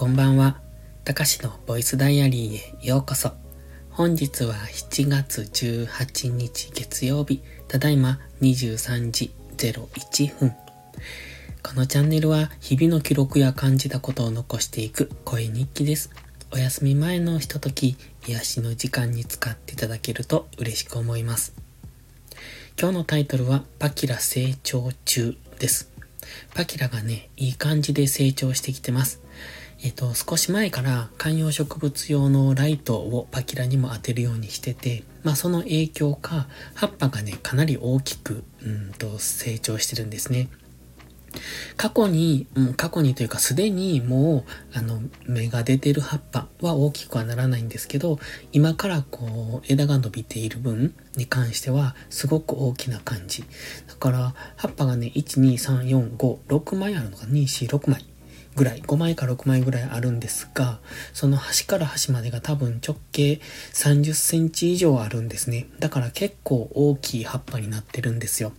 こんばんは。たかしのボイスダイアリーへようこそ。本日は7月18日月曜日、ただいま23時01分。このチャンネルは日々の記録や感じたことを残していく声日記です。お休み前のひととき、癒しの時間に使っていただけると嬉しく思います。今日のタイトルはパキラ成長中です。パキラがね、いい感じで成長してきてます。えっ、と、少し前から観葉植物用のライトをパキラにも当てるようにしてて、まあその影響か、葉っぱがね、かなり大きく、うんと成長してるんですね。過去に、うん、過去にというかすでにもう、あの、芽が出てる葉っぱは大きくはならないんですけど、今からこう、枝が伸びている分に関しては、すごく大きな感じ。だから、葉っぱがね、1、2、3、4、5、6枚あるのか、2、4、6枚。ぐらい、5枚か6枚ぐらいあるんですが、その端から端までが多分直径30センチ以上あるんですね。だから結構大きい葉っぱになってるんですよ。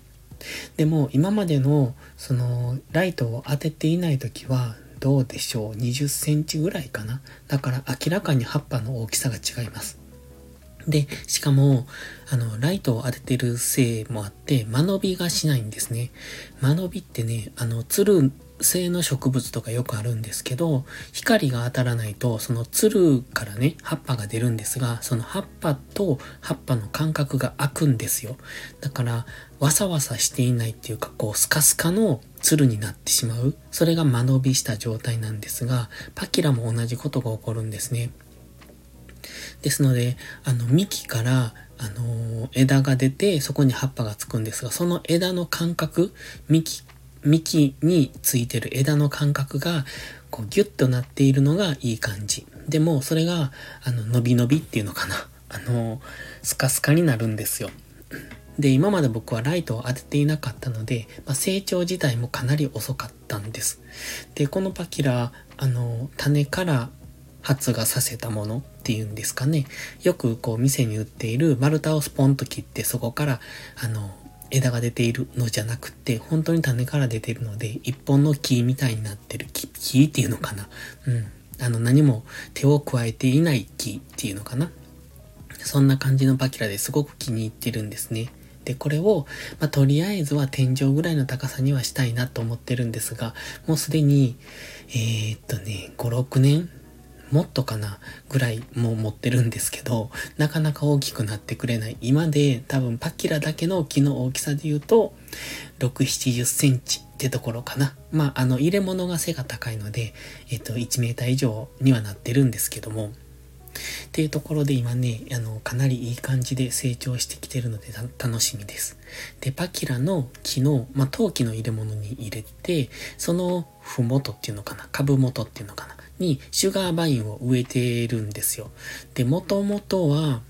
でも今までのそのライトを当てていない時はどうでしょう？20センチぐらいかな？だから明らかに葉っぱの大きさが違いますで、しかも、あの、ライトを当ててるせいもあって、間延びがしないんですね。間延びってね、あの、つる性の植物とかよくあるんですけど、光が当たらないと、そのつるからね、葉っぱが出るんですが、その葉っぱと葉っぱの間隔が空くんですよ。だから、わさわさしていないっていうか、こう、スカスカのつるになってしまう。それが間延びした状態なんですが、パキラも同じことが起こるんですね。ですので、あの、幹から、あの枝が出て、そこに葉っぱがつくんですが、その枝の間隔、幹幹についてる枝の間隔が、こうギュッとなっているのがいい感じ。でも、それが、あの、伸び伸びっていうのかな。あの、スカスカになるんですよ。で、今まで僕はライトを当てていなかったので、まあ、成長自体もかなり遅かったんです。で、このパキラ、あの、種から発芽させたものっていうんですかね。よくこう店に売っている丸太をスポンと切ってそこからあの枝が出ているのじゃなくて、本当に種から出てるので、一本の木みたいになってる木、木っていうのかな。うん。あの、何も手を加えていない木っていうのかな。そんな感じのパキラですごく気に入ってるんですね。で、これを、まあ、とりあえずは天井ぐらいの高さにはしたいなと思ってるんですが、もうすでに、えー、っとね、5、6年もっとかなぐらいも持ってるんですけど、なかなか大きくなってくれない。今で多分パキラだけの木の大きさで言うと、6、70センチってところかな。まあ、あの、入れ物が背が高いので、えっと、1メーター以上にはなってるんですけども、っていうところで今ね、あの、かなりいい感じで成長してきてるので楽しみです。で、パキラの木の、まあ、陶器の入れ物に入れて、そのふもとっていうのかな、株元っていうのかな。にシュガーバインを植えてるんですよ。で、もともとは、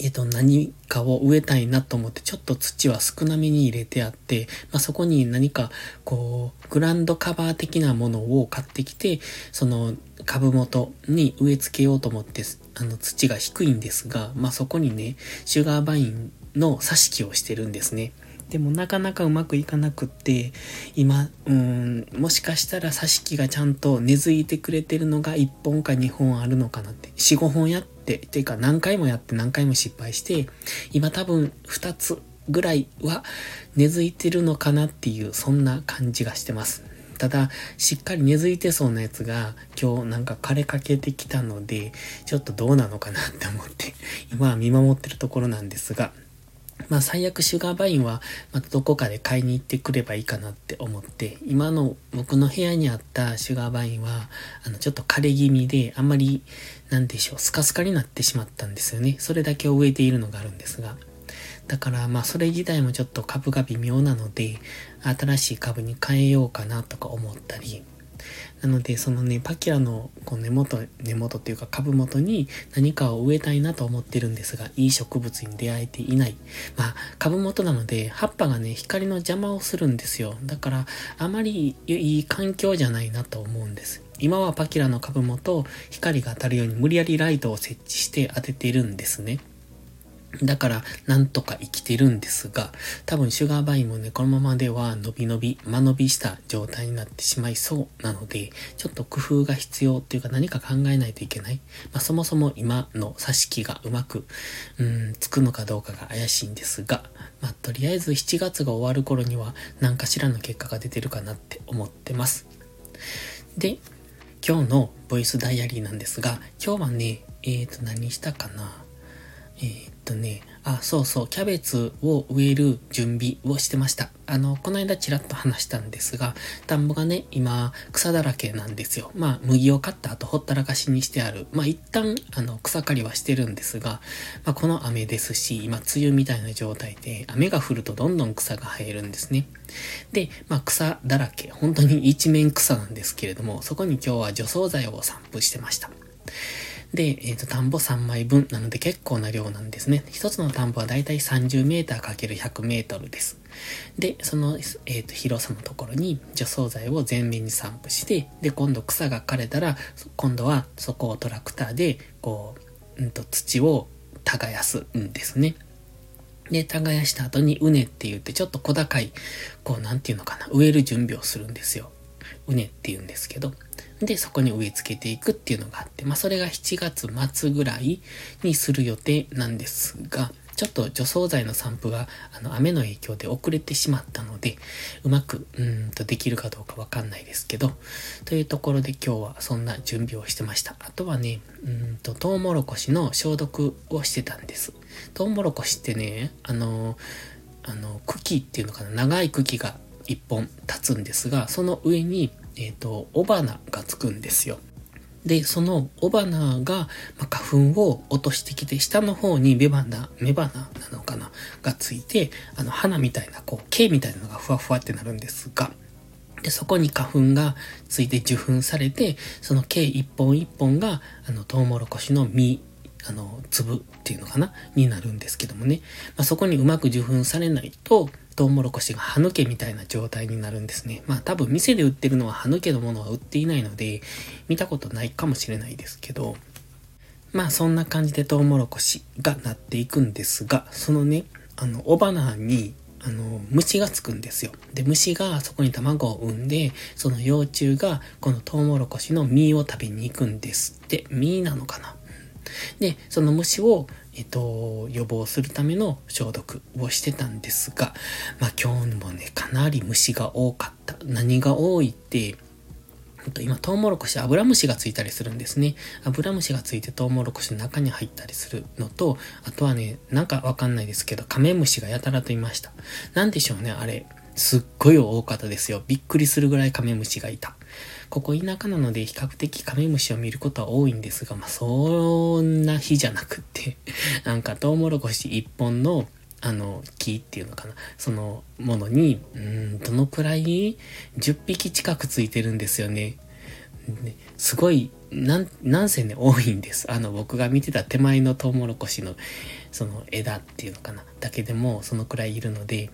えっ、と、何かを植えたいなと思って、ちょっと土は少なめに入れてあって、まあ、そこに何か、こう、グランドカバー的なものを買ってきて、その株元に植え付けようと思って、あの、土が低いんですが、まあ、そこにね、シュガーバインの挿し木をしてるんですね。でもなかなかうまくいかなくって、今、うん、もしかしたら挿し木がちゃんと根付いてくれてるのが1本か2本あるのかなって。4、5本やって、ていうか何回もやって何回も失敗して、今多分2つぐらいは根付いてるのかなっていう、そんな感じがしてます。ただ、しっかり根付いてそうなやつが今日なんか枯れかけてきたので、ちょっとどうなのかなって思って、今は見守ってるところなんですが、まあ最悪シュガーバインはまたどこかで買いに行ってくればいいかなって思って、今の僕の部屋にあったシュガーバインは、あのちょっと枯れ気味であんまり、なんでしょう、スカスカになってしまったんですよね。それだけを植えているのがあるんですが。だからまあそれ自体もちょっと株が微妙なので、新しい株に変えようかなとか思ったり、なので、そのね、パキラのこう根元、根元っていうか株元に何かを植えたいなと思ってるんですが、いい植物に出会えていない。まあ、株元なので、葉っぱがね、光の邪魔をするんですよ。だから、あまりいい環境じゃないなと思うんです。今はパキラの株元、光が当たるように無理やりライトを設置して当てているんですね。だから、なんとか生きてるんですが、多分シュガーバインもね、このままでは伸び伸び、間延びした状態になってしまいそうなので、ちょっと工夫が必要っていうか何か考えないといけない。まあ、そもそも今の挿し木がうまく、うん、つくのかどうかが怪しいんですが、まあ、とりあえず7月が終わる頃には何かしらの結果が出てるかなって思ってます。で、今日のボイスダイアリーなんですが、今日はね、えーと、何したかな？えー、っとね、あ、そうそう、キャベツを植える準備をしてました。あの、この間ちらっと話したんですが、田んぼがね、今、草だらけなんですよ。まあ、麦を刈った後、ほったらかしにしてある。まあ、一旦、あの、草刈りはしてるんですが、まあ、この雨ですし、今、梅雨みたいな状態で、雨が降るとどんどん草が生えるんですね。で、まあ、草だらけ、本当に一面草なんですけれども、そこに今日は除草剤を散布してました。で、えっ、ー、と、田んぼ3枚分なので結構な量なんですね。一つの田んぼはだいたい 30m×100m です。で、その、えっ、ー、と、広さのところに除草剤を全面に散布して、で、今度草が枯れたら、今度はそこをトラクターで、こう、うんと、土を耕すんですね。で、耕した後に、うねって言って、ちょっと小高い、こう、なんていうのかな、植える準備をするんですよ。うねって言うんですけど。で、そこに植え付けていくっていうのがあって、まあ、それが7月末ぐらいにする予定なんですが、ちょっと除草剤の散布が、あの、雨の影響で遅れてしまったので、うまく、うんとできるかどうかわかんないですけど、というところで今日はそんな準備をしてました。あとはね、うんと、トウモロコシの消毒をしてたんです。トウモロコシってね、あの、あの、茎っていうのかな、長い茎が一本立つんですが、その上にえっ、ー、と、雄花がつくんですよ。で、その雄花が、まあ、花粉を落としてきて、下の方に雌花、雌花なのかながついて、あの、花みたいな、こう、毛みたいなのがふわふわってなるんですが、で、そこに花粉がついて受粉されて、その毛一本一本が、あの、トウモロコシの実、あの、粒っていうのかなになるんですけどもね。まあ、そこにうまく受粉されないと、トウモロコシが歯抜けみたいな状態になるんですね。まあ多分店で売ってるのは歯抜けのものは売っていないので、見たことないかもしれないですけど、まあそんな感じでトウモロコシがなっていくんですが、そのね、あの、雄花に、あの、虫がつくんですよ。で、虫がそこに卵を産んで、その幼虫がこのトウモロコシの実を食べに行くんですって、実なのかなで、その虫をえっと、予防するための消毒をしてたんですが、まあ今日もね、かなり虫が多かった。何が多いって、今、トウモロコシ、アブラムシがついたりするんですね。アブラムシがついてトウモロコシの中に入ったりするのと、あとはね、なんかわかんないですけど、カメムシがやたらといました。なんでしょうね、あれ。すっごい多かったですよ。びっくりするぐらいカメムシがいた。ここ田舎なので比較的カメムシを見ることは多いんですが、まあ、そんな日じゃなくって なんかトウモロコシ一本のあの、木っていうのかな。そのものに、うん、どのくらい ?10 匹近くついてるんですよね。すごい、なん、なんせね、多いんです。あの、僕が見てた手前のトウモロコシの、その枝っていうのかな。だけでも、そのくらいいるので、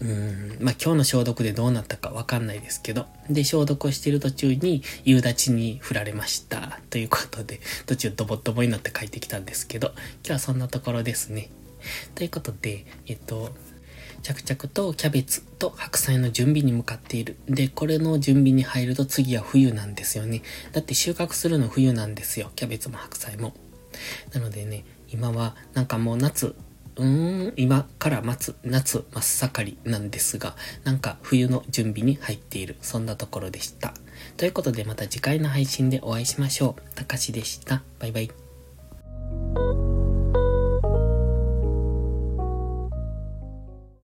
うん、まあ、今日の消毒でどうなったかわかんないですけど、で、消毒をしている途中に夕立に振られました。ということで、途中ドボッドボになって帰ってきたんですけど、今日はそんなところですね。ということで、えっと、着々とキャベツと白菜の準備に向かっている。で、これの準備に入ると次は冬なんですよね。だって収穫するの冬なんですよ。キャベツも白菜も。なのでね、今はなんかもう夏うーん、今から待つ、夏真っ盛りなんですが、なんか冬の準備に入っている、そんなところでした。ということでまた次回の配信でお会いしましょう。たかしでした。バイバイ。